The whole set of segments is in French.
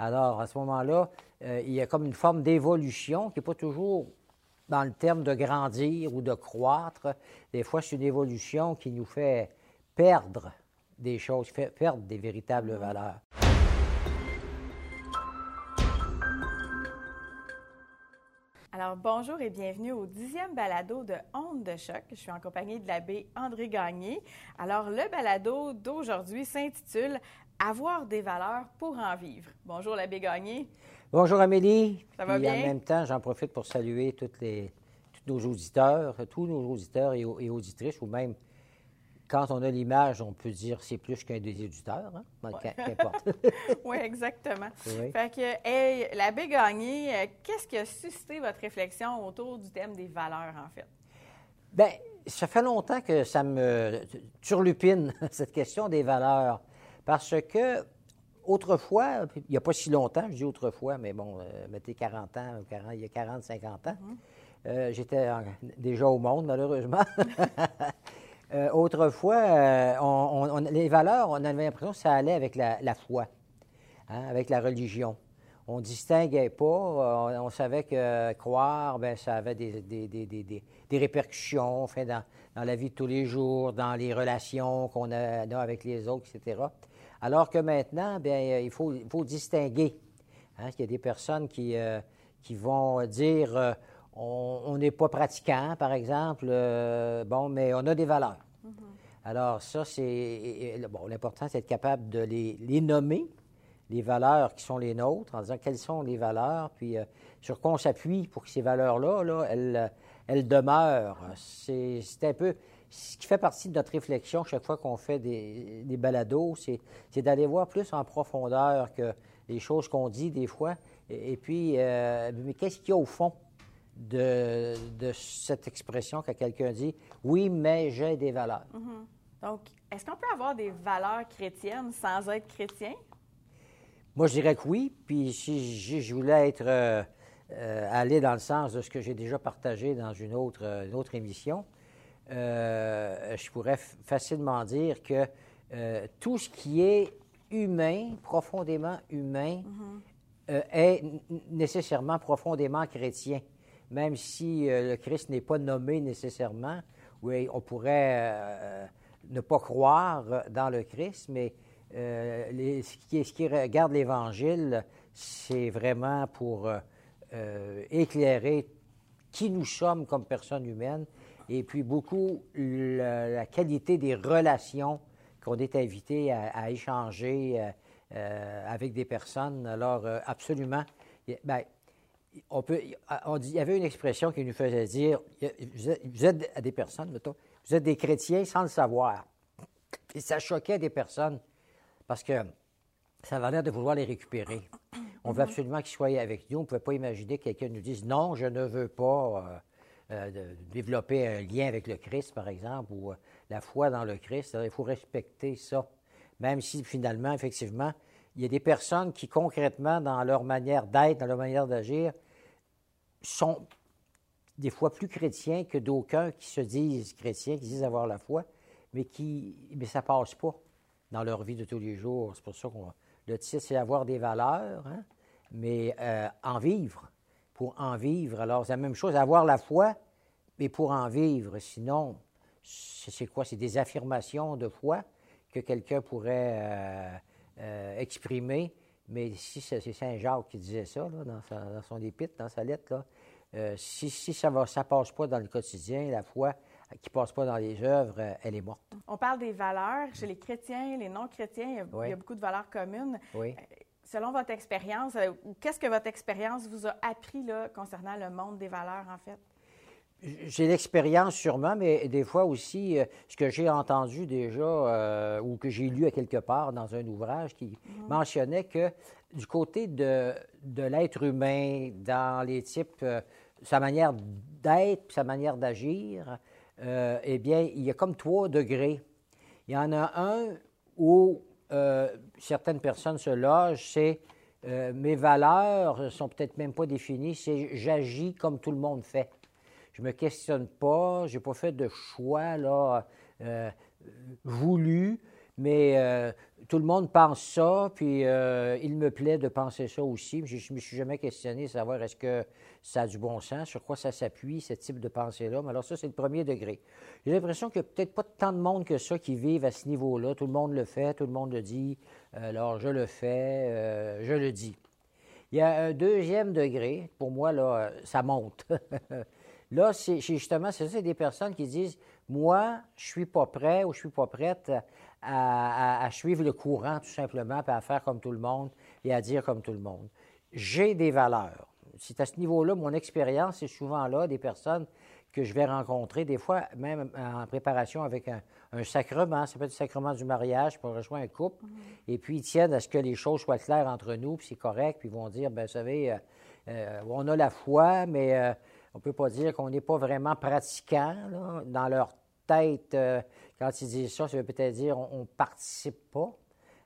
Alors, à ce moment-là, euh, il y a comme une forme d'évolution qui n'est pas toujours dans le terme de grandir ou de croître. Des fois, c'est une évolution qui nous fait perdre des choses, perdre des véritables valeurs. Alors, bonjour et bienvenue au dixième balado de Onde de choc. Je suis en compagnie de l'abbé André Gagné. Alors, le balado d'aujourd'hui s'intitule Avoir des valeurs pour en vivre. Bonjour, l'abbé Gagné. Bonjour, Amélie. Ça va bien? En même temps, j'en profite pour saluer toutes les, tous nos auditeurs, tous nos auditeurs et, et auditrices, ou même quand on a l'image, on peut dire c'est plus qu'un des éditeurs, hein? Ben, qu'importe. oui, exactement. Fait que, hey, l'abbé Gagné, euh, qu'est-ce qui a suscité votre réflexion autour du thème des valeurs, en fait? Bien, ça fait longtemps que ça me turlupine, cette question des valeurs. Parce que, autrefois, il n'y a pas si longtemps, je dis autrefois, mais bon, euh, mettez 40 ans, 40, il y a 40, 50 ans, mm-hmm. euh, j'étais déjà au monde, malheureusement. Euh, autrefois, euh, on, les valeurs, on avait l'impression que ça allait avec la, foi, hein, avec la religion. On ne distinguait pas, on, savait que croire, bien, ça avait des, des, répercussions enfin, dans, dans, la vie de tous les jours, dans les relations qu'on a, avec les autres, etc. Alors que maintenant, bien, il, faut, il faut distinguer. Hein, il y a des personnes qui, qui vont dire on n'est pas pratiquant, par exemple, euh, bon, mais on a des valeurs. Mm-hmm. Alors, ça, c'est. Bon, l'important, c'est d'être capable de les, nommer, les valeurs qui sont les nôtres, en disant quelles sont les valeurs, puis euh, sur quoi on s'appuie pour que ces valeurs-là, là, elles, elles, demeurent. C'est un peu. Ce qui fait partie de notre réflexion chaque fois qu'on fait des, des balados, c'est d'aller voir plus en profondeur que les choses qu'on dit des fois. Et, puis, euh, mais qu'est-ce qu'il y a au fond? de, cette expression que quelqu'un dit Oui, mais j'ai des valeurs. Mm-hmm. Donc, est-ce qu'on peut avoir des valeurs chrétiennes sans être chrétien? Moi, je dirais que oui. Puis si je voulais être euh, euh, aller dans le sens de ce que j'ai déjà partagé dans une autre, autre émission, euh, je pourrais facilement dire que tout ce qui est humain, profondément humain, mm-hmm. est nécessairement profondément chrétien même si euh, le Christ n'est pas nommé nécessairement, oui, on pourrait euh, ne pas croire dans le Christ, mais euh, ce, qui, ce, qui, regarde l'Évangile, c'est vraiment pour éclairer qui nous sommes comme personnes humaines et puis beaucoup la, qualité des relations qu'on est invité à, échanger avec des personnes. Alors, absolument. Bien, on peut, on dit, il y avait une expression qui nous faisait dire vous êtes, des personnes, mettons, vous êtes des chrétiens sans le savoir. Et ça choquait des personnes parce que ça avait l'air de vouloir les récupérer. On veut absolument qu'ils soient avec nous. On ne pouvait pas imaginer que quelqu'un nous dise non, je ne veux pas euh, euh, développer un lien avec le Christ, par exemple, ou euh, la foi dans le Christ. il faut respecter ça. Même si finalement, effectivement, il y a des personnes qui, concrètement, dans leur manière d'être, dans leur manière d'agir, sont des fois plus chrétiens que d'aucuns qui se disent chrétiens, qui disent avoir la foi, mais qui mais ça passe pas dans leur vie de tous les jours. C'est pour ça qu'on le titre, c'est avoir des valeurs, hein, mais euh, en vivre. Pour en vivre, alors c'est la même chose, avoir la foi, mais pour en vivre. Sinon, c'est quoi? C'est des affirmations de foi que quelqu'un pourrait euh, euh, exprimer. Mais si c'est Saint Jacques qui disait ça dans, son épître, dans sa lettre, là, euh, si, ça ne ça passe pas dans le quotidien, la foi qui ne passe pas dans les œuvres, elle est morte. On parle des valeurs. Chez les chrétiens, les non-chrétiens, il, y a beaucoup de valeurs communes. Oui. Selon votre expérience, qu'est-ce que votre expérience vous a appris là, concernant le monde des valeurs, en fait? J'ai l'expérience sûrement, mais des fois aussi, euh, ce que j'ai entendu déjà euh, ou que j'ai lu à quelque part dans un ouvrage qui mhm. mentionnait que du côté de, de l'être humain, dans les types, euh, sa manière d'être, sa manière d'agir, eh bien, il y a comme trois degrés. Il y en a un où certaines personnes se logent, c'est mes valeurs sont peut-être même pas définies, c'est j'agis comme tout le monde fait. Je me questionne pas, j'ai pas fait de choix là, euh, voulu, Mais euh, tout le monde pense ça, puis euh, il me plaît de penser ça aussi. Je ne me suis jamais questionné savoir est-ce que ça a du bon sens, sur quoi ça s'appuie, ce type de pensée-là. Mais alors ça, c'est le premier degré. J'ai l'impression qu'il n'y a peut-être pas tant de monde que ça qui vivent à ce niveau-là. Tout le monde le fait, tout le monde le dit. Alors je le fais, je le dis. Il y a un deuxième degré, pour moi, là, ça monte. là, c'est justement, c'est ça, des personnes qui disent Moi, je ne suis pas prêt ou je ne suis pas prête à, suivre le courant, tout simplement, puis à faire comme tout le monde et à dire comme tout le monde. J'ai des valeurs. C'est à ce niveau-là, mon expérience, c'est souvent là des personnes que je vais rencontrer, des fois même en préparation avec un, sacrement, ça peut être le sacrement du mariage pour rejoindre un couple, mhm. et puis ils tiennent à ce que les choses soient claires entre nous, puis c'est correct, puis ils vont dire, bien, vous savez, euh, euh, on a la foi, mais euh, on ne peut pas dire qu'on n'est pas vraiment pratiquant dans leur tête. quand ils disent ça, ça veut peut-être dire on ne participe pas.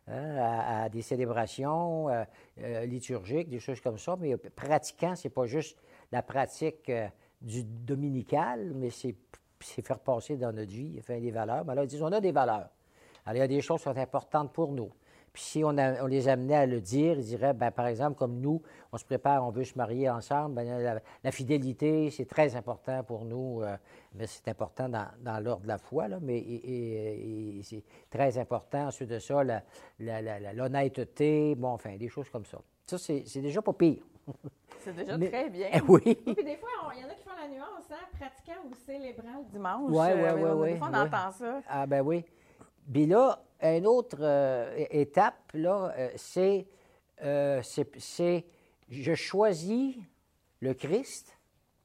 Hein, à, des célébrations liturgiques, des choses comme ça, mais pratiquant, c'est pas juste la pratique du dominical, mais c'est faire passer dans notre vie, des valeurs. Mais là, ils disent, on a des valeurs. Alors, il y a des choses qui sont importantes pour nous. Puis si on, les amenait à le dire, ils diraient, ben, par exemple, comme nous, on se prépare, on veut se marier ensemble, ben, la, fidélité, c'est très important pour nous. Euh, mais c'est important dans, l'ordre de la foi, là, mais c'est très important. Ensuite de ça, l'honnêteté, bon, enfin, des choses comme ça. Ça, c'est déjà pas pire. C'est déjà très bien. oui. Puis des fois, il y en a qui font la nuance, hein, pratiquant ou célébrant le dimanche. Oui, oui, oui. Des fois, on entend ça. Ah, ben oui. Puis là, une autre euh, étape, là, euh, euh, c'est, je choisis le Christ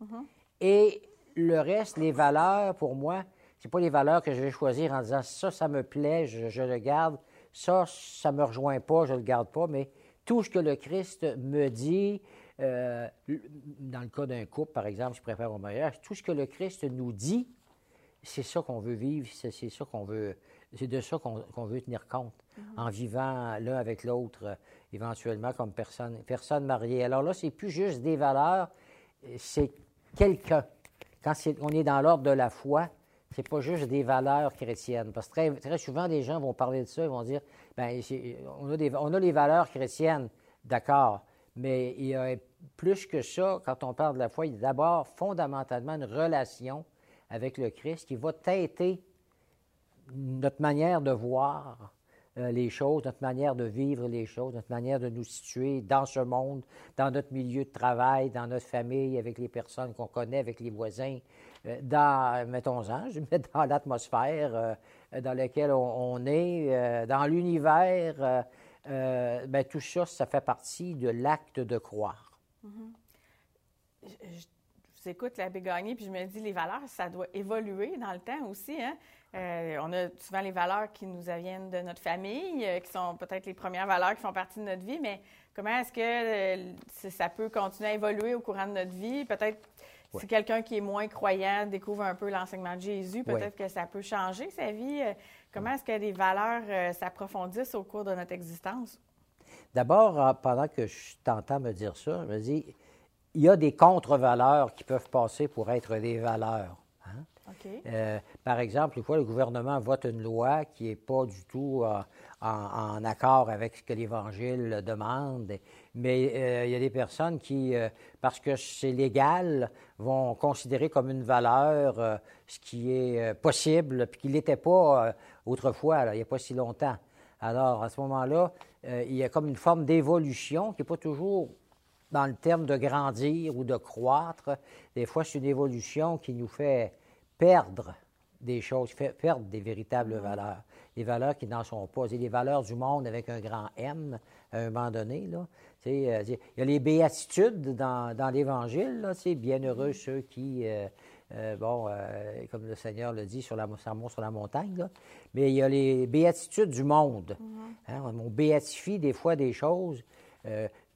mm-hmm. et le reste, les valeurs, pour moi, c'est pas les valeurs que je vais choisir en disant ça, ça me plaît, je, je le garde, ça, ça me rejoint pas, je le garde pas, mais tout ce que le Christ me dit, euh, dans le cas d'un couple, par exemple, je préfère au mariage, tout ce que le Christ nous dit, c'est ça qu'on veut vivre, c'est ça qu'on veut, c'est de ça qu'on veut tenir compte mhm. en vivant l'un avec l'autre, euh, éventuellement comme personne, personne mariée. Alors là, c'est plus juste des valeurs, c'est quelqu'un. Quand on est dans l'ordre de la foi, c'est pas juste des valeurs chrétiennes. Parce que très, très, souvent, des gens vont parler de ça, ils vont dire, ben, on a, des, on a les valeurs chrétiennes, d'accord, mais il y a plus que ça, quand on parle de la foi, il y a d'abord fondamentalement une relation avec le Christ qui va têter notre manière de voir euh, les choses, notre manière de vivre les choses, notre manière de nous situer dans ce monde, dans notre milieu de travail, dans notre famille, avec les personnes qu'on connaît, avec les voisins, euh, dans, mettons-en, je dans l'atmosphère euh, dans laquelle on, est, dans l'univers. ben, tout ça, ça fait partie de l'acte de croire. Je, vous écoute l'abbé Gagné, puis je me dis, les valeurs, ça doit évoluer dans le temps aussi. Hein? Euh, on a souvent les valeurs qui nous viennent de notre famille, euh, qui sont peut-être les premières valeurs qui font partie de notre vie, mais comment est-ce que euh, ça peut continuer à évoluer au courant de notre vie? Peut-être si quelqu'un qui est moins croyant découvre un peu l'enseignement de Jésus, peut-être que ça peut changer sa vie. Comment est-ce que les valeurs s'approfondissent au cours de notre existence? D'abord, pendant que je t'entends me dire ça, je me dis, il y a des contre-valeurs qui peuvent passer pour être des valeurs. Euh, par exemple, une fois le gouvernement vote une loi qui n'est pas du tout euh, en, accord avec ce que l'Évangile demande, mais il y a des personnes qui, parce que c'est légal, vont considérer comme une valeur ce qui est possible, puis qui n'était pas autrefois, il n'y a pas si longtemps. Alors, à ce moment-là, euh, il y a comme une forme d'évolution qui n'est pas toujours dans le terme de grandir ou de croître. Des fois, c'est une évolution qui nous fait perdre des choses, perdre des véritables valeurs. Des valeurs qui n'en sont pas. C'est les valeurs du monde avec un grand M à un moment donné. Là. Euh, il y a les béatitudes dans, dans l'Évangile. Bienheureux ceux qui euh, euh, bon, comme le Seigneur le dit sur la sur la montagne, mais il y a les béatitudes du monde. Mhm. Hein, on béatifie des fois des choses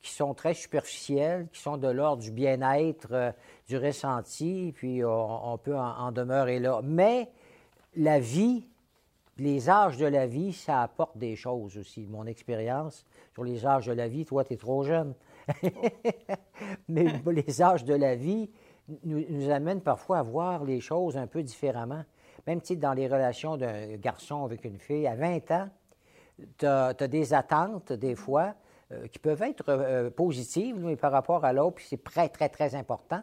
qui sont très superficielles, qui sont de l'ordre du bien-être, du ressenti, puis on, peut en, demeurer là. Mais la vie, les âges de la vie, ça apporte des choses aussi. Mon expérience sur les âges de la vie, toi, tu es trop jeune. mais les âges de la vie, nous, nous, amène parfois à voir les choses un peu différemment. Même dans les relations d'un garçon avec une fille, à 20 ans, tu as, des attentes, des fois, euh, qui peuvent être euh, positives, mais par rapport à l'autre, puis c'est très, très, très important.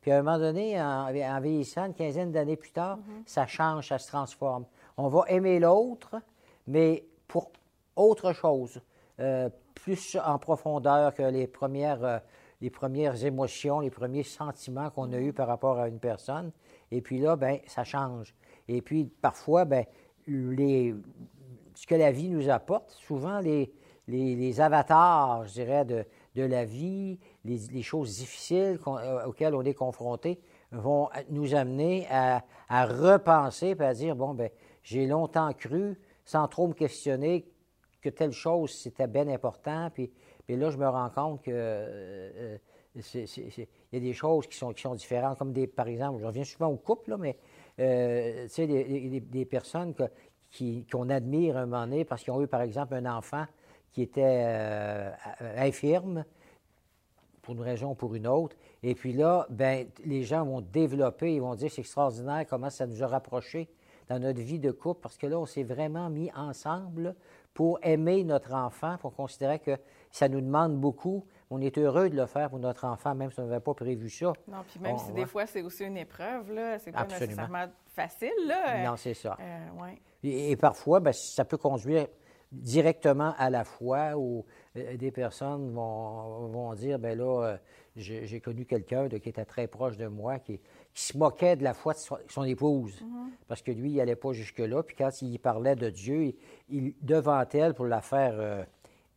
Puis à un moment donné, en, vieillissant, une quinzaine d'années plus tard, mm-hmm. ça change, ça se transforme. On va aimer l'autre, mais pour autre chose, euh, plus en profondeur que les premières, les premières émotions, les premiers sentiments qu'on a eus par rapport à une personne. Et puis là, ben ça change. Et puis parfois, ben les, ce que la vie nous apporte, souvent les, les, avatars, je dirais, de, de la vie, les, choses difficiles euh, auxquelles on est confronté, vont nous amener à, repenser et à dire, bon, ben j'ai longtemps cru, sans trop me questionner, que telle chose, c'était bien important, puis, puis là, je me rends compte que euh, euh, il y a des choses qui sont, qui sont différentes, comme des, par exemple, je reviens souvent au couple, mais tu sais, des, des, personnes qu'on admire un moment donné parce qu'ils ont eu, par exemple, un enfant qui était euh, infirme pour une raison ou pour une autre. Et puis là, ben, les gens vont développer, ils vont dire c'est extraordinaire comment ça nous a rapprochés dans notre vie de couple parce que là, on s'est vraiment mis ensemble pour aimer notre enfant, pour considérer que ça nous demande beaucoup. On est heureux de le faire pour notre enfant, même si on n'avait pas prévu ça. Non, puis même si des fois, c'est aussi une épreuve, là, c'est pas nécessairement facile, là. Non, c'est ça. Euh, ouais. et, parfois, ben, ça peut conduire directement à la foi où euh, des personnes vont, dire, ben là, euh, j'ai connu quelqu'un qui était très proche de moi, qui, se moquait de la foi de son, épouse, mm-hmm. parce que lui, il n'allait pas jusque-là. Puis quand il parlait de Dieu, il, devant elle, pour la faire euh,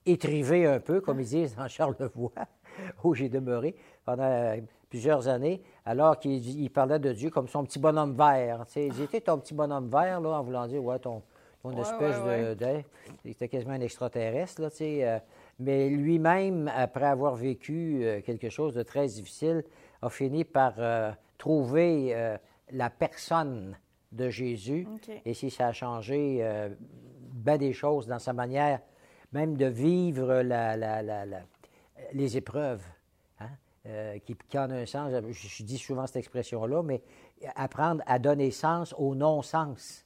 étriver un peu, comme ils disent dans Charlevoix, où j'ai demeuré pendant plusieurs années, alors qu'il parlait de Dieu comme son petit bonhomme vert. Il disait, ton petit bonhomme vert, là, en voulant dire, ouais, ton, une espèce de. C'était quasiment un extraterrestre, là, tu sais. Euh, mais lui-même, après avoir vécu euh, quelque chose de très difficile, a fini par euh, trouver la personne de Jésus. Et si ça a changé bien des choses dans sa manière même de vivre la, les épreuves. Hein, qui, qui, en un sens, je dis souvent cette expression-là, mais apprendre à donner sens au non-sens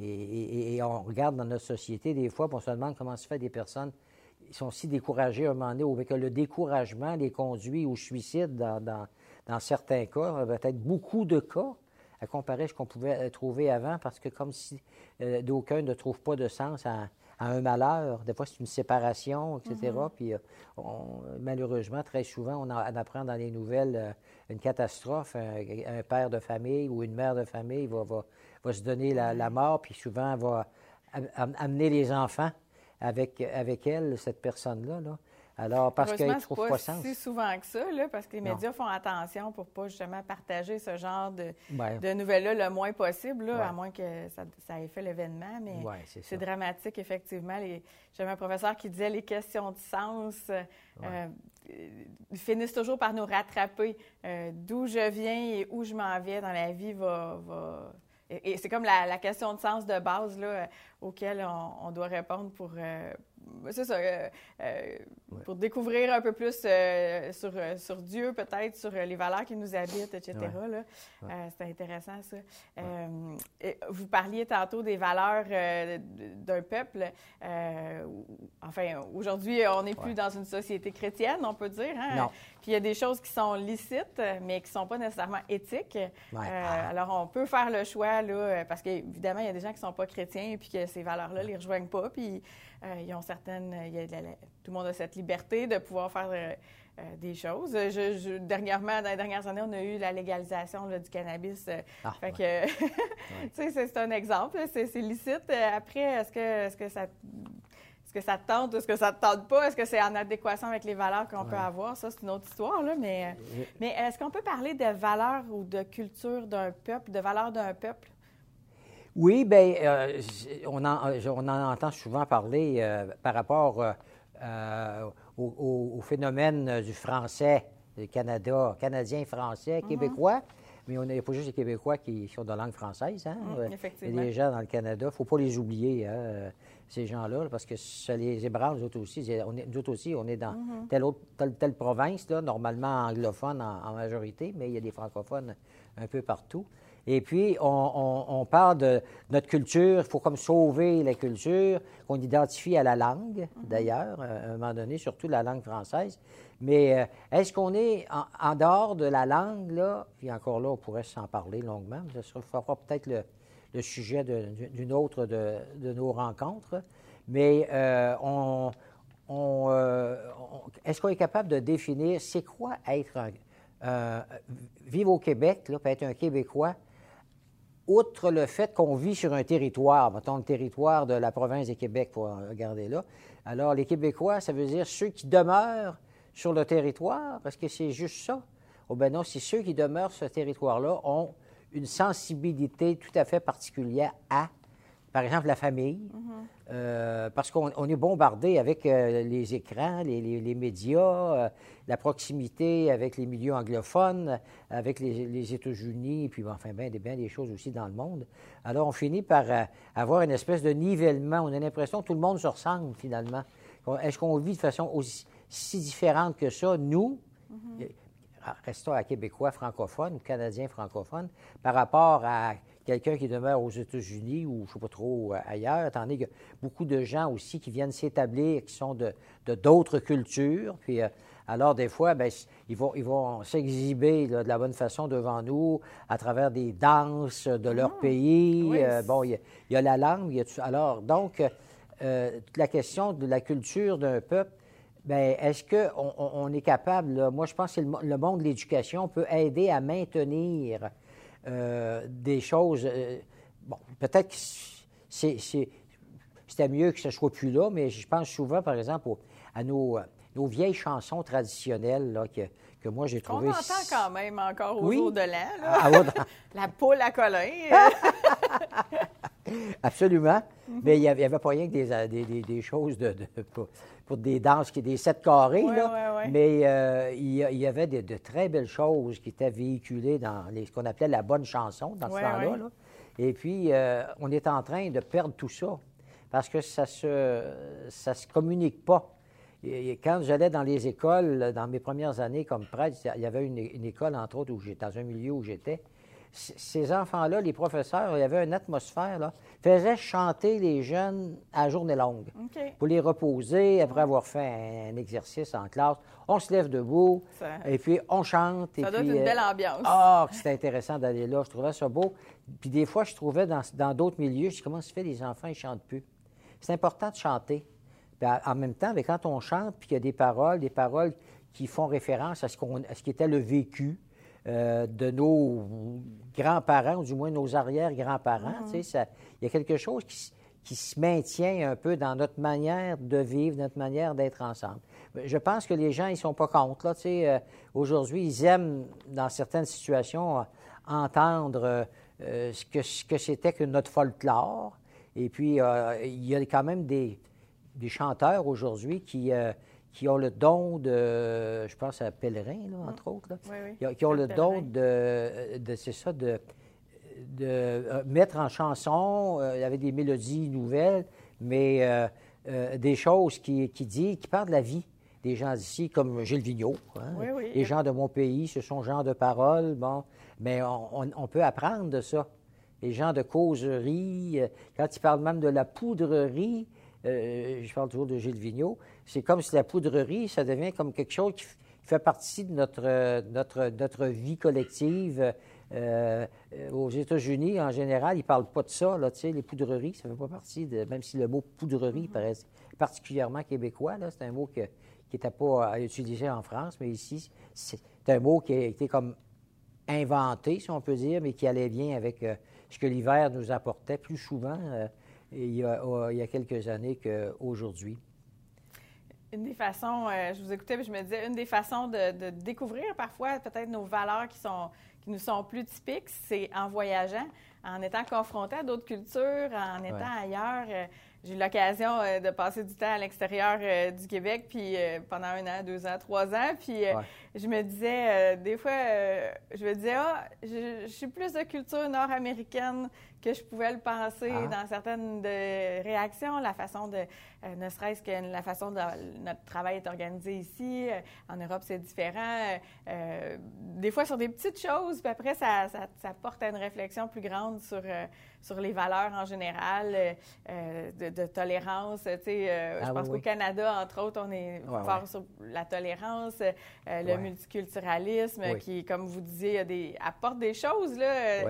et, on regarde dans notre société, des fois, on se demande comment se fait des personnes qui sont si découragées à un moment donné, ou que le découragement les conduit au suicide dans, dans, certains cas, peut-être beaucoup de cas, à comparer à ce qu'on pouvait trouver avant, parce que comme si euh, d'aucuns ne trouvent pas de sens à, un malheur, des fois c'est une séparation, etc. Mm-hmm. Puis euh, malheureusement, très souvent, on, apprend dans les nouvelles euh, une catastrophe, un, père de famille ou une mère de famille va, va va se donner la, mort, puis souvent va amener les enfants avec, avec elle, cette personne-là. Là. Alors, parce qu'elle ne trouve pas, sens. C'est souvent que ça, là, parce que les médias font attention pour pas justement partager ce genre de, de nouvelles-là le moins possible, là, à moins que ça, ça ait fait l'événement. Mais c'est dramatique, effectivement. J'avais un professeur qui disait les questions de sens euh, finissent toujours par nous rattraper. Euh, d'où je viens et où je m'en vais dans la vie va, va et, c'est comme la, question de sens de base là, euh, auquel on, doit répondre pour, euh, c'est ça, euh, pour découvrir un peu plus sur, sur Dieu, peut-être, sur les valeurs qui nous habitent, etc. c'est intéressant, ça. vous parliez tantôt des valeurs d'un peuple. enfin, aujourd'hui, on n'est plus dans une société chrétienne, on peut dire. Hein? Non. Puis il y a des choses qui sont licites, mais qui ne sont pas nécessairement éthiques. Euh, alors, on peut faire le choix, là, parce qu'évidemment, il y a des gens qui ne sont pas chrétiens et puis que ces valeurs-là ne les rejoignent pas. Puis euh, ils ont certaines. tout le monde a cette liberté de pouvoir faire. Euh, des choses. Je, dernièrement, dans les dernières années, on a eu la légalisation du cannabis. Ah, fait que, tu sais, c'est un exemple. C'est licite. Après, est-ce que, est que ça est-ce que ça te tente ou est-ce que ça te tente pas? Est-ce que c'est en adéquation avec les valeurs qu'on peut avoir? Ça, c'est une autre histoire, là, mais, mais est-ce qu'on peut parler de valeurs ou de culture d'un peuple, de valeurs d'un peuple? Oui, bien, euh, on, en, on, en, entend souvent parler euh, par rapport euh, au, phénomène du français, du Canada, canadien, français, mm-hmm. québécois. Mais on n'a pas juste les Québécois qui sont de langue française. Hein? Mm, il y a des gens dans le Canada, il ne faut pas les oublier. Hein? ces gens-là, parce que ça les ébranle, nous autres aussi. On est, nous autres aussi, on est dans mm-hmm. telle, autre, telle, province, là, normalement anglophone en, majorité, mais il y a des francophones un peu partout. Et puis, on, parle de notre culture, il faut comme sauver la culture, qu'on identifie à la langue, mhm. d'ailleurs, à un moment donné, surtout la langue française. Mais euh, est-ce qu'on est en, dehors de la langue, là, puis encore là, on pourrait s'en parler longuement, ce sera peut-être le, sujet d'une autre de, nos rencontres, mais euh, on, euh, est-ce qu'on est capable de définir c'est quoi être un, vivre au Québec, là, être un Québécois, outre le fait qu'on vit sur un territoire, mettons le territoire de la province de Québec, pour regarder là. Alors, les Québécois, ça veut dire ceux qui demeurent sur le territoire, parce que c'est juste ça? Oh ben non, c'est ceux qui demeurent sur ce territoire-là ont une sensibilité tout à fait particulière à par exemple, la famille, euh, parce qu'on est bombardé avec euh, les écrans, les, médias, euh, la proximité avec les milieux anglophones, avec les, États-Unis, puis enfin, bien, bien des choses aussi dans le monde. Alors, on finit par avoir une espèce de nivellement. On a l'impression que tout le monde se ressemble, finalement. Est-ce qu'on vit de façon aussi si différente que ça, nous, mm-hmm. restons à Québécois francophones Canadiens francophones, par rapport à quelqu'un qui demeure aux États-Unis ou je ne sais pas trop euh, ailleurs, donné que beaucoup de gens aussi qui viennent s'établir, qui sont de d'autres cultures. Puis, euh, alors, des fois, bien, ils vont ils vont s'exhiber de la bonne façon devant nous à travers des danses de leur ah, pays. Euh, bon, il y, a, la langue. Il y a alors, donc, la question de la culture d'un peuple, Bien, est-ce qu'on on est capable, moi je pense que le monde de l'éducation peut aider à maintenir euh, des choses. Euh, bon, peut-être que c'était mieux que ce soit plus là, mais je pense souvent, par exemple, à nos, nos vieilles chansons traditionnelles là, que, que moi j'ai trouvées. On entend quand même encore au jour de l'an. Ah, La poule à Colin. Absolument. Mais il n'y avait, pas rien que des, des, choses de, pour, des danses, qui des sept carrés. là. Mais euh, il, y avait de, très belles choses qui étaient véhiculées dans ce qu'on appelait la bonne chanson dans ce temps-là. Et puis, euh, on est en train de perdre tout ça parce que ça se, ça se communique pas. Et quand j'allais dans les écoles, dans mes premières années comme prêtre, il y avait une, une école, entre autres, où j'étais dans un milieu où j'étais ces enfants-là, les professeurs, il y avait une atmosphère, là, faisaient chanter les jeunes à journée longue. Pour les reposer, après avoir fait un, exercice en classe. On se lève debout, et puis on chante. Ça doit être une belle ambiance. Ah, c'était intéressant d'aller là. Je trouvais ça beau. Puis des fois, je trouvais dans d'autres milieux, je dis, comment se fait, les enfants, ils chantent plus? C'est important de chanter. en même temps, quand on chante, puis qu'il y a des paroles, des paroles qui font référence à ce, qu'on, à ce qui était le vécu, euh, de nos grands-parents, ou du moins nos arrière-grands-parents. Mhm. Il y a quelque chose qui, se maintient un peu dans notre manière de vivre, notre manière d'être ensemble. Je pense que les gens, ils ne sont pas contre. Là, euh, aujourd'hui, ils aiment, dans certaines situations, entendre euh, ce que, ce que c'était que notre folklore. Et puis, il y a quand même des, des chanteurs aujourd'hui qui qui ont le don de, je pense à Pèlerin, là, entre autres, Qui, ont le don de, de c'est ça, de, de euh, mettre en chanson, euh, il y avait des mélodies nouvelles, mais euh, des choses qui, qui dit, qui parlent de la vie des gens d'ici, comme Gilles Vigneault. Hein. Les gens de mon pays, ce sont gens de parole, bon, mais on, on, peut apprendre de ça. Les gens de causerie, quand ils parlent même de la poudrerie, je parle toujours de Gilles Vigneault, c'est comme si la poudrerie, ça devient comme quelque chose qui, fait partie de notre, notre, notre vie collective. Euh, aux États-Unis, en général, ils ne parlent pas de ça, là, les poudreries, ça ne fait pas partie de. Même si le mot poudrerie paraît particulièrement québécois, c'est un mot qui n'était pas à utiliser en France, mais ici, c'est un mot qui a été comme inventé, si on peut dire, mais qui allait bien avec euh, ce que l'hiver nous apportait plus souvent euh, il, y a, il, y a, quelques années qu'aujourd'hui. Une des façons, euh, je vous écoutais, je me disais, une des façons de, découvrir parfois peut-être nos valeurs qui, sont, qui nous sont plus typiques, c'est en voyageant, en étant confronté à d'autres cultures, en étant ailleurs. Euh, j'ai eu l'occasion euh, de passer du temps à l'extérieur du Québec, puis pendant un an, deux ans, trois ans, puis je me disais, des fois, je me disais, ah, je, suis plus de culture nord-américaine que je pouvais le penser Ah. dans certaines de réactions, la façon de, euh, ne serait-ce que la façon dont notre travail est organisé ici. Euh, en Europe, c'est différent. Euh, des fois, sur des petites choses, puis après, ça, ça, ça porte à une réflexion plus grande sur, sur les valeurs en général, de, de tolérance. Tu sais, euh, Ah je pense oui, qu'au oui. Canada, entre autres, on est Ouais, fort ouais. sur la tolérance, le Ouais. multiculturalisme, Oui. qui, comme vous disiez, a des, apporte des choses. Là,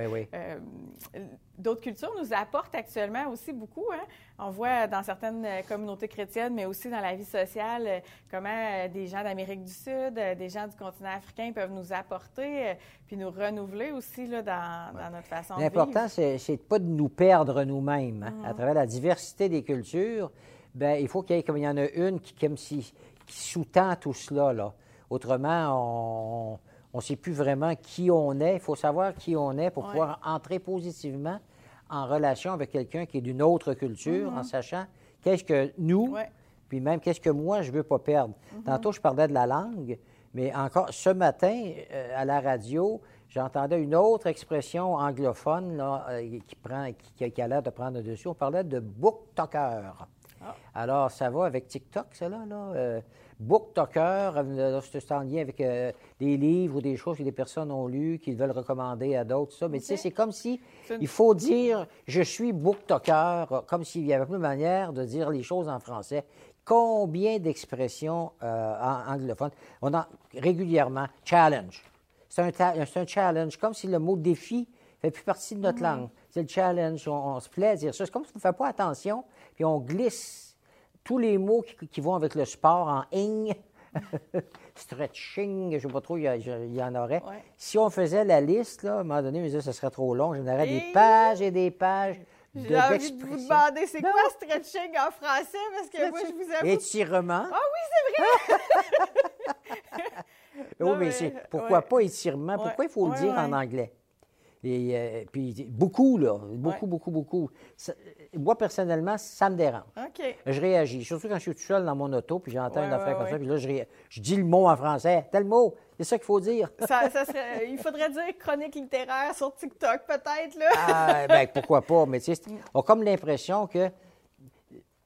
D'autres cultures nous apportent actuellement aussi beaucoup. Hein? On voit dans certaines euh, communautés chrétiennes, mais aussi dans la vie sociale, euh, comment euh, des gens d'Amérique du Sud, des gens du continent africain peuvent nous apporter, puis nous renouveler aussi là, dans, dans notre façon de vivre. L'important, c'est pas de nous perdre nous-mêmes. hein. Mhm. À travers la diversité des cultures, ben, il faut qu'il y ait, comme il y en a une qui, comme si, qui sous-tend tout cela. Là. Autrement, on ne sait plus vraiment qui on est. Il faut savoir qui on est pour Ouais. pouvoir entrer positivement en relation avec quelqu'un qui est d'une autre culture, en sachant qu'est-ce que nous, Mhm. Ouais. puis même qu'est-ce que moi, je ne veux pas perdre. Tantôt, je parlais de la langue, mais encore ce matin, euh, à la radio, j'entendais une autre expression anglophone là, euh, qui, prend, qui, qui a l'air de prendre le dessus. On parlait de booktalker. Ah. Alors, ça va avec TikTok, ça, là? là euh, booktalker, euh, c'est en lien avec euh, des livres ou des choses que des personnes ont lues, qu'ils veulent recommander à d'autres, ça. Mais tu sais, c'est comme si une- il faut dire « je suis booktalker », comme s'il y avait plus de manière de dire les choses en français. Combien d'expressions euh, anglophones? On a régulièrement « challenge ». C'est un, challenge, comme si le mot défi fait plus partie de notre langue. C'est le challenge, on, on se plaît à dire ça. C'est comme si on ne fait pas attention, puis on glisse tous les mots qui, qui vont avec le sport en ing, stretching, je ne sais pas trop, il y, en aurait. Ouais. Si on faisait la liste, là, à un moment donné, disais, ça serait trop long. J'en aurais des Et- pages et des pages de- J'ai envie de vous demander, c'est quoi stretching en français? Parce que moi, je vous avoue... Étirement. Ah oui, c'est vrai! Non, mais, mais, c'est pourquoi ouais. pas étirement? Ouais, Pourquoi il faut le dire en anglais? Et euh, puis beaucoup, là. Beaucoup, beaucoup, beaucoup. Ça- moi, personnellement, ça me dérange. OK. Je réagis, surtout quand je suis tout seul dans mon auto, puis j'entends Ouais, une affaire ouais, comme ouais. ça, puis là, je, ré- je dis le mot en français. Tel mot, c'est ça qu'il faut dire. Ça, ça serait, il faudrait dire chronique littéraire sur TikTok, peut-être, là. Ah, ben, pourquoi pas, mais tu sais, c'est- on a comme l'impression que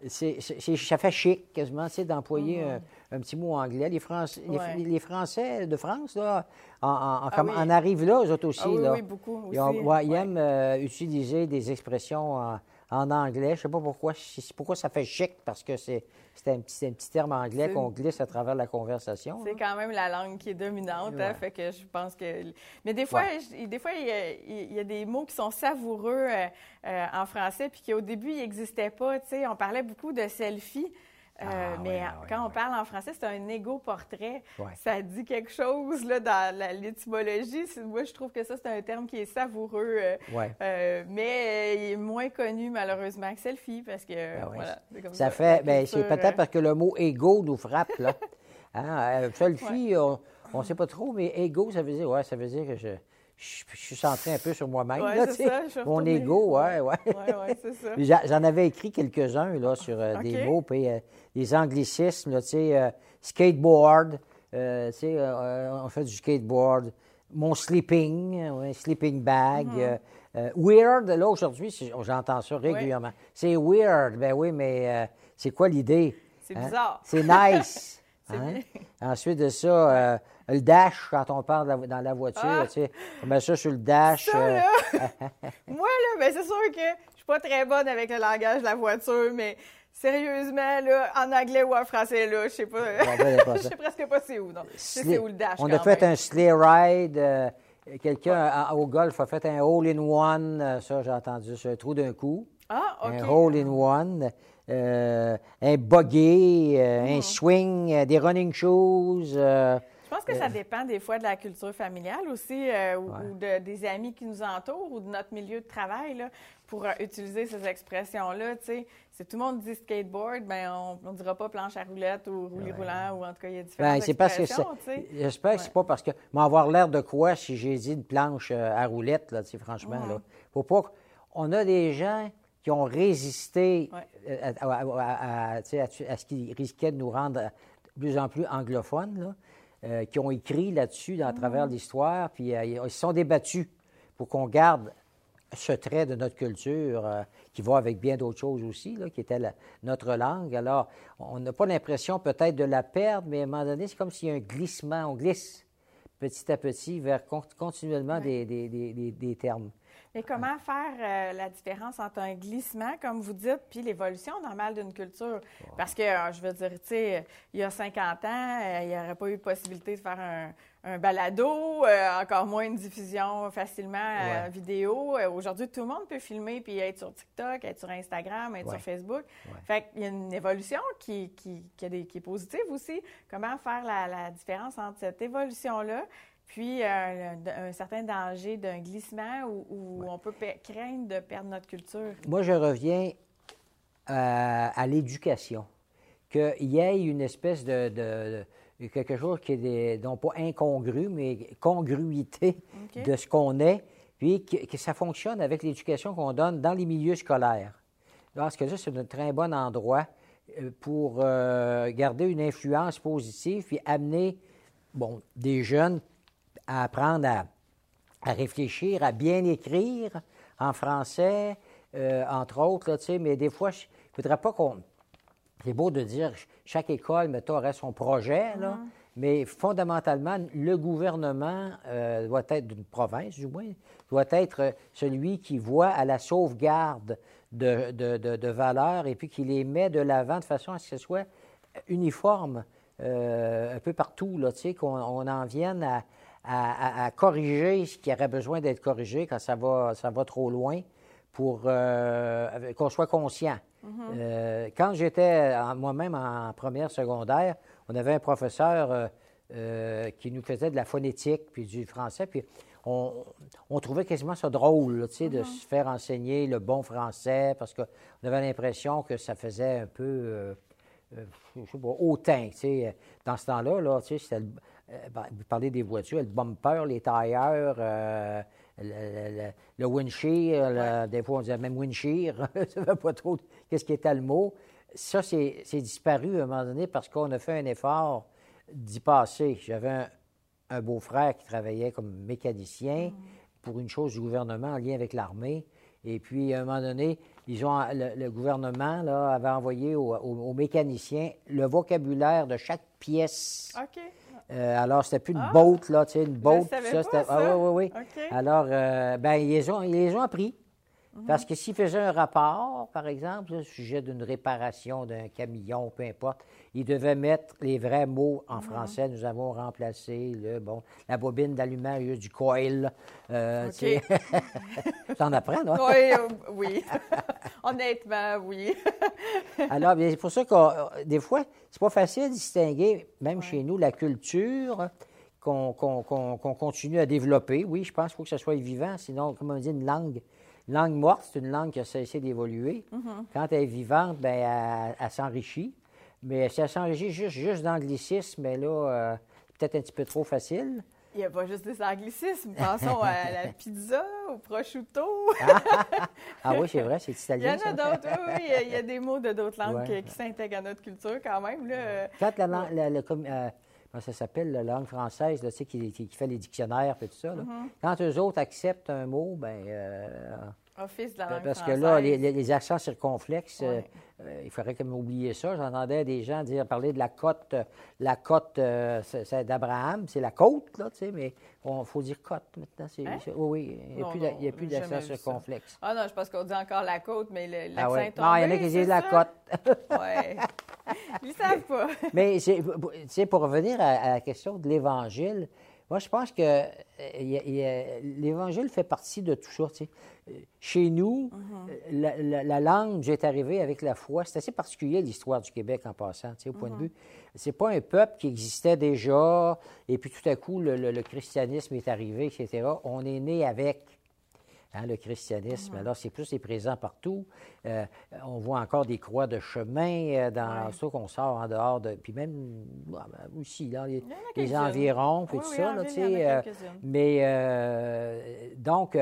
c'est, ça fait chic quasiment, tu d'employer un, un petit mot anglais. Les, Français, les- Français de France, là, en, en- en- comme- oui. en arrivent là, eux autres aussi. Ah oui, là. oui, beaucoup Ils, ont- aiment euh, utiliser des expressions en, en anglais. Je sais pas pourquoi. Pourquoi ça fait chic, parce que c'est, un, petit, un petit terme anglais qu'on glisse à travers la conversation. C'est quand même la langue qui est dominante, hein, fait que je pense que... Mais des fois, Ouais. je- des fois il y, a, il y a des mots qui sont savoureux euh, euh, en français, puis qui au début, ils n'existaient pas, tu sais. On parlait beaucoup de selfie, Ah, mais ouais, en- ouais, quand on parle en français, c'est un égo-portrait. Ça dit quelque chose, là, dans l'étymologie. Moi, je trouve que ça, c'est un terme qui est savoureux, euh, euh, mais euh, il est moins connu, malheureusement, que selfie, parce que, Ah voilà, c'est comme Ça fait, ben, c'est peut-être euh, parce que le mot ego nous frappe, là. Hein, euh, selfie, on ne sait pas trop, mais ego, ça veut dire, ouais, ça veut dire que je, je, je suis centré un peu sur moi-même, Ouais, là, c'est tu sais. ça, je suis Mon ego, ouais, ouais. J'en avais écrit quelques-uns, là, sur euh, des mots, puis euh, des anglicismes, là, tu sais, euh, skateboard, euh, tu sais, euh, on fait du skateboard, mon sleeping, sleeping bag, Mm-hmm. weird, là, aujourd'hui, c'est- j'entends ça régulièrement. C'est weird, ben oui, mais euh, c'est quoi l'idée? C'est Hein? bizarre. C'est nice. Hein? Ensuite de ça, le dash, quand on parle dans- la voiture, Ah! tu sais, on met ça sur le dash. Ça, euh, là, moi, là, ben, c'est sûr que je suis pas très bonne avec le langage de la voiture, mais sérieusement, là, en anglais ou en français, là, je sais pas. ben, pas je sais presque pas c'est où, non. Je sais Sleigh- c'est où le dash. On a fait même. un sleigh ride. euh, Quelqu'un au golf a fait un hole-in-one. euh, Ça, j'ai entendu ça, un trou d'un coup. Ah, OK. Un hole-in-one. euh, un buggy, euh, Mm. un swing, euh, des running shoes. Euh, Je pense que ça dépend des fois de la culture familiale aussi, euh, ou, Ouais. ou de- des amis qui nous entourent, ou de notre milieu de travail, là, pour euh, utiliser ces expressions-là. Si tout le monde dit skateboard, ben on ne dira pas planche à roulettes ou roulis roulant, ou en tout cas, il y a différentes Ben, parce que expressions. J'espère que c'est pas parce que m'en avoir l'air de quoi si j'ai dit une planche euh, à roulette, là, franchement. Là. Faut pas On a des gens qui ont résisté Ouais. euh, à ce qui risquait de nous rendre de plus en plus anglophones, là, euh, qui ont écrit là-dessus à travers l'histoire, puis euh, ils se sont débattus pour qu'on garde ce trait de notre culture euh, qui va avec bien d'autres choses aussi, là, qui était notre langue. Alors, on n'a pas l'impression peut-être de la perdre, mais à un moment donné, c'est comme s'il y a un glissement. On glisse petit à petit vers continuellement des, des, des, des, termes. Mais comment faire euh, la différence entre un glissement, comme vous dites, puis l'évolution normale d'une culture? Parce que, euh, je veux dire, tu sais, il y a 50 ans, il n'y aurait pas eu possibilité de faire un, un balado, euh, encore moins une diffusion facilement euh, vidéo. Euh, aujourd'hui, tout le monde peut filmer puis être sur TikTok, être sur Instagram, être sur Facebook. Fait qu'il y a une évolution qui, qui, est positive aussi. Comment faire la, différence entre cette évolution-là puis un, certain danger d'un glissement où, on peut craindre de perdre notre culture? Moi, je reviens à l'éducation. Qu'il y ait une espèce de quelque chose qui est non pas incongru, mais congruité de ce qu'on est, puis que, ça fonctionne avec l'éducation qu'on donne dans les milieux scolaires. Parce que ça, c'est un très bon endroit euh, pour euh, garder une influence positive, puis amener bon, des jeunes à apprendre à, réfléchir, à bien écrire en français, euh, entre autres, là, mais des fois, il ne faudrait pas qu'on c'est beau de dire chaque école, mettons, aurait son projet, là, mm-hmm. mais fondamentalement, le gouvernement euh, doit être d'une province, du moins, doit être celui qui voit à la sauvegarde de, de, valeurs et puis qui les met de l'avant de façon à ce que ce soit uniforme euh, un peu partout, là, tu sais, qu'on en vienne à, à, corriger ce qui aurait besoin d'être corrigé quand ça va, ça va trop loin pour euh, qu'on soit conscient. Euh, quand j'étais moi-même en première secondaire, on avait un professeur euh, qui nous faisait de la phonétique puis du français, puis on, trouvait quasiment ça drôle, de se faire enseigner le bon français parce qu'on avait l'impression que ça faisait un peu, je sais pas, hautain. Dans ce temps-là, là, c'était, ben, vous parlez des voitures, le bumper, les tailleurs, le, le, windshear, des fois on disait même windshear, ça ne pas trop qu'est-ce qui était le mot? Ça, c'est disparu à un moment donné parce qu'on a fait un effort d'y passer. J'avais un, beau-frère qui travaillait comme mécanicien pour une chose du gouvernement en lien avec l'armée. Et puis, à un moment donné, ils ont, le, gouvernement là, avait envoyé aux mécaniciens le vocabulaire de chaque pièce. OK. Euh, alors, c'était plus une ah, boat, là, tu sais, une boat. Ça, ça. Ah, oui, oui, oui. Alors, euh, ben, ils les ont, ils les ont appris. Mhm. Parce que s'ils faisaient un rapport, par exemple, au sujet d'une réparation d'un camion, peu importe, ils devaient mettre les vrais mots en mhm. français. Nous avons remplacé le, bon, la bobine d'allumage du coil. Euh, OK. T'en apprends, non? Oui, euh, oui. Honnêtement, oui. Alors, c'est pour ça que euh, des fois, c'est pas facile de distinguer, même chez nous, la culture qu'on continue à développer. Oui, je pense qu'il faut que ça soit vivant, sinon, comme on dit, une langue langue morte, c'est une langue qui a cessé d'évoluer. Mm-hmm. Quand elle est vivante, ben, elle, s'enrichit. Mais si elle s'enrichit juste, juste d'anglicisme, mais là, euh, peut-être un petit peu trop facile. Il n'y a pas juste des anglicismes. Pensons à la pizza, au prosciutto. ah oui, c'est vrai, c'est italien. Il y en a d'autres, oui, Il y a des mots de d'autres langues qui, s'intègrent à notre culture quand même. Là. Quand la, la, euh, ça s'appelle, la langue française, là, tu sais, qui, qui, fait les dictionnaires et tout ça. Mm-hmm. Quand eux autres acceptent un mot, ben euh, Office de la langue Parce que là, les, accents circonflexes, euh, euh, il faudrait comme oublier ça. J'entendais des gens dire parler de la côte, la côte d'Abraham, c'est la côte, là, tu sais, mais il faut dire côte maintenant. Hein? oui, il n'y a plus, d'accent circonflexe. Ah non, je pense qu'on dit encore la côte, mais l'accent ah, ouais. Non, il y en a qui disent la côte. oui. Ils ne savent pas. Mais c'est pour revenir à, la question de l'Évangile, moi, je pense que euh, l'Évangile fait partie de tout ça. Chez nous, mm-hmm. la, langue, j'ai arrivé avec la foi, c'est assez particulier l'histoire du Québec en passant, au point de mm-hmm. vue. C'est pas un peuple qui existait déjà, et puis tout à coup, le christianisme est arrivé, etc. On est né avec. Hein, le christianisme. Alors, c'est plus les présents partout. Euh, on voit encore des croix de chemin euh, dans ça qu'on sort en dehors de. Puis même ah, ben, aussi, dans les, environs, puis tout ça. Euh, mais donc,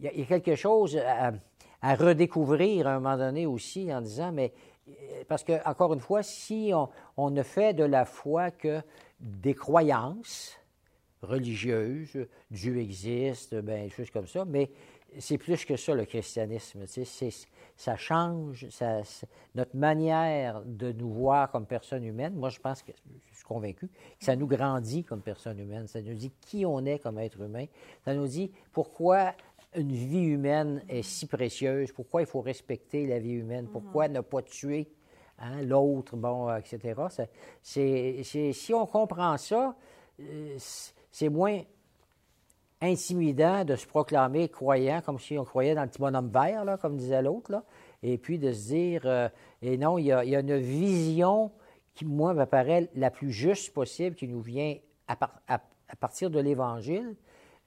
il y, a quelque chose à, redécouvrir à un moment donné aussi en disant, mais parce que, encore une fois, si on, on ne fait de la foi que des croyances, religieuse, Dieu existe, ben, des choses comme ça, mais c'est plus que ça, le christianisme. ça change notre manière de nous voir comme personne humaine. Moi, je pense que, je suis convaincu, que ça nous grandit comme personne humaine. Ça nous dit qui on est comme être humain. Ça nous dit pourquoi une vie humaine est si précieuse, pourquoi il faut respecter la vie humaine, pourquoi ne pas tuer hein, l'autre, bon, etc. si on comprend ça, euh, c'est moins intimidant de se proclamer croyant, comme si on croyait dans le petit bonhomme vert, là, comme disait l'autre, et puis de se dire, euh, et non, il y, a, une vision qui, moi, me paraît la plus juste possible, qui nous vient à, partir de l'Évangile,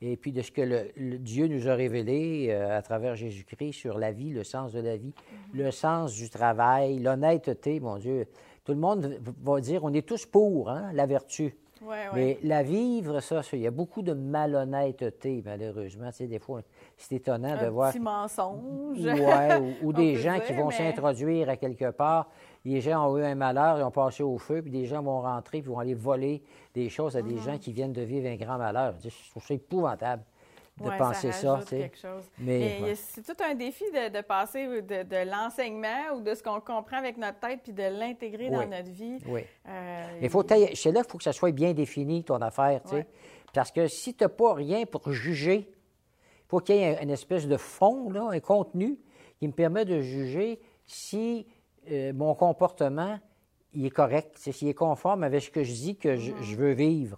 et puis de ce que le, Dieu nous a révélé euh, à travers Jésus-Christ sur la vie, le sens de la vie, mm-hmm. le sens du travail, l'honnêteté, mon Dieu. Tout le monde va dire, on est tous pour hein, la vertu. Mais la vivre, ça, il y a beaucoup de malhonnêteté, malheureusement. Tu sais, des fois, c'est étonnant de voir. Petit mensonge. Ou, des gens qui vont s'introduire à quelque part. Les gens ont eu un malheur, ils ont passé au feu, puis des gens vont rentrer, puis vont aller voler des choses à des mm-hmm. gens qui viennent de vivre un grand malheur. Je trouve ça épouvantable de penser ça. Mais, c'est tout un défi de, passer de, l'enseignement ou de ce qu'on comprend avec notre tête puis de l'intégrer dans notre vie. Oui. Euh, Mais faut c'est là qu'il faut que ça soit bien défini, ton affaire. Parce que si tu n'as pas rien pour juger, il faut qu'il y ait une espèce de fond, là, un contenu qui me permet de juger si euh, mon comportement il est correct, s'il est conforme avec ce que je dis que je, mm-hmm. je veux vivre.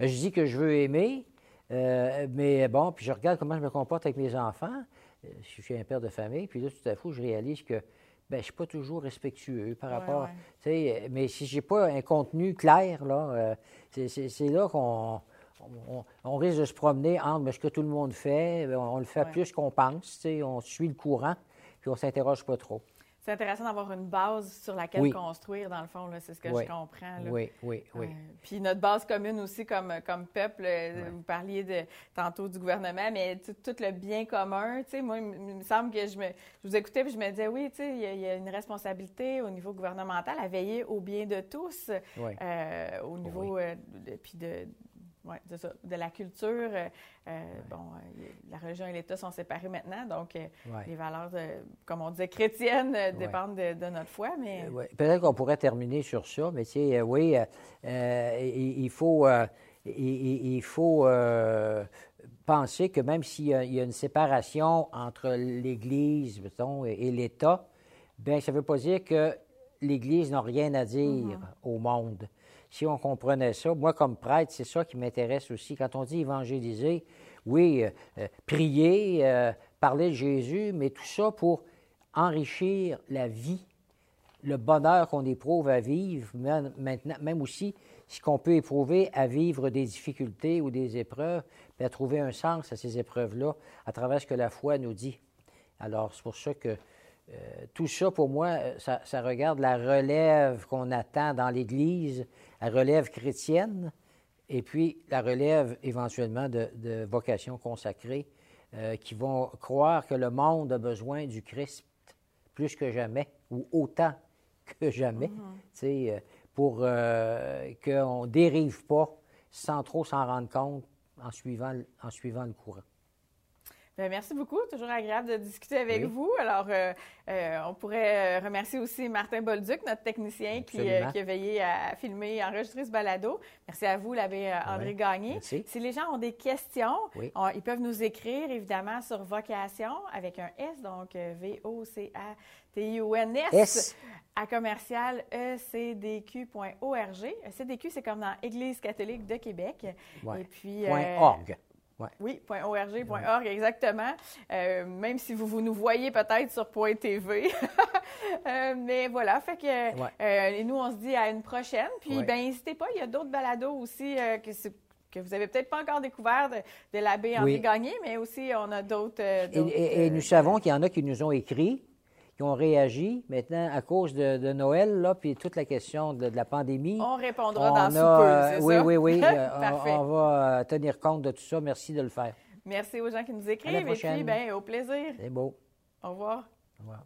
Je dis que je veux aimer, euh, mais bon, puis je regarde comment je me comporte avec mes enfants. Euh, je suis un père de famille, puis là, tout à coup, je réalise que ben, je ne suis pas toujours respectueux par rapport. Mais si je n'ai pas un contenu clair, là, euh, c'est là qu'on on, risque de se promener entre ce que tout le monde fait, on, le fait plus qu'on pense, on suit le courant, puis on ne s'interroge pas trop c'est intéressant d'avoir une base sur laquelle construire, dans le fond, c'est ce que je comprends. Oui, oui, oui. Euh, puis notre base commune aussi comme, comme peuple, euh, vous parliez de, tantôt du gouvernement, mais tout, le bien commun, tu sais, moi, il me semble que je me je vous écoutais et je me disais, oui, tu sais, il y, a une responsabilité au niveau gouvernemental à veiller au bien de tous, euh, au niveau, puis de, oui, de, ça. de la culture. Euh, euh, bon, euh, la religion et l'État sont séparés maintenant, donc les valeurs, comme on disait, chrétiennes dépendent de, notre foi. Mais... Peut-être qu'on pourrait terminer sur ça, mais tu sais, oui, il, faut, il, faut penser que même s'il y, a une séparation entre l'Église, et, l'État, bien, ça ne veut pas dire que l'Église n'a rien à dire mm-hmm. au monde si on comprenait ça, moi comme prêtre, c'est ça qui m'intéresse aussi. Quand on dit évangéliser, oui, euh, euh, prier, euh, parler de Jésus, mais tout ça pour enrichir la vie, le bonheur qu'on éprouve à vivre, maintenant, même aussi ce qu'on peut éprouver à vivre des difficultés ou des épreuves, puis à trouver un sens à ces épreuves-là à travers ce que la foi nous dit. Alors, c'est pour ça que tout ça, pour moi, ça, ça regarde la relève qu'on attend dans l'Église, la relève chrétienne et puis la relève éventuellement de, de vocations consacrées euh, qui vont croire que le monde a besoin du Christ plus que jamais ou autant que jamais, euh, pour euh, qu'on ne dérive pas sans trop s'en rendre compte en suivant, en suivant le courant. Ben, merci beaucoup. Toujours agréable de discuter avec vous. Alors, euh, euh, on pourrait euh, remercier aussi Martin Bolduc, notre technicien qui, a veillé à filmer et enregistrer ce balado. Merci à vous, l'abbé André Gagné. Si les gens ont des questions, ils peuvent nous écrire, évidemment, sur vocation avec un S, donc V-O-C-A-T-I-O-N-S, à commercial ecdq.org. ECDQ, c'est comme dans Église catholique de Québec. Et puis... .org. Oui, .org.org, exactement. Euh, même si vous, vous nous voyez peut-être sur .tv. euh, mais voilà, fait que euh, et nous, on se dit à une prochaine. Puis, ben n'hésitez pas, il y a d'autres balados aussi que que vous n'avez peut-être pas encore découvert de, l'abbé Henri Gagné, mais aussi on a d'autres. et, nous savons qu'il y en a qui nous ont écrit qui ont réagi. Maintenant, à cause de, Noël, là, puis toute la question de, la pandémie. On répondra dans ce peu, c'est oui, ça? Oui, oui, euh, on, on, va euh, tenir compte de tout ça. Merci de le faire. Merci aux gens qui nous écrivent. Et puis, ben, au plaisir. C'est beau. Au revoir. Au revoir.